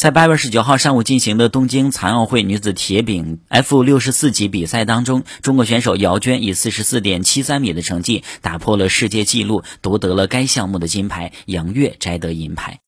在八月十九号上午进行的东京残奥会女子铁饼 F 六十四级比赛当中，中国选手姚娟以四十四点七三米的成绩打破了世界纪录，夺得了该项目的金牌。杨月摘得银牌。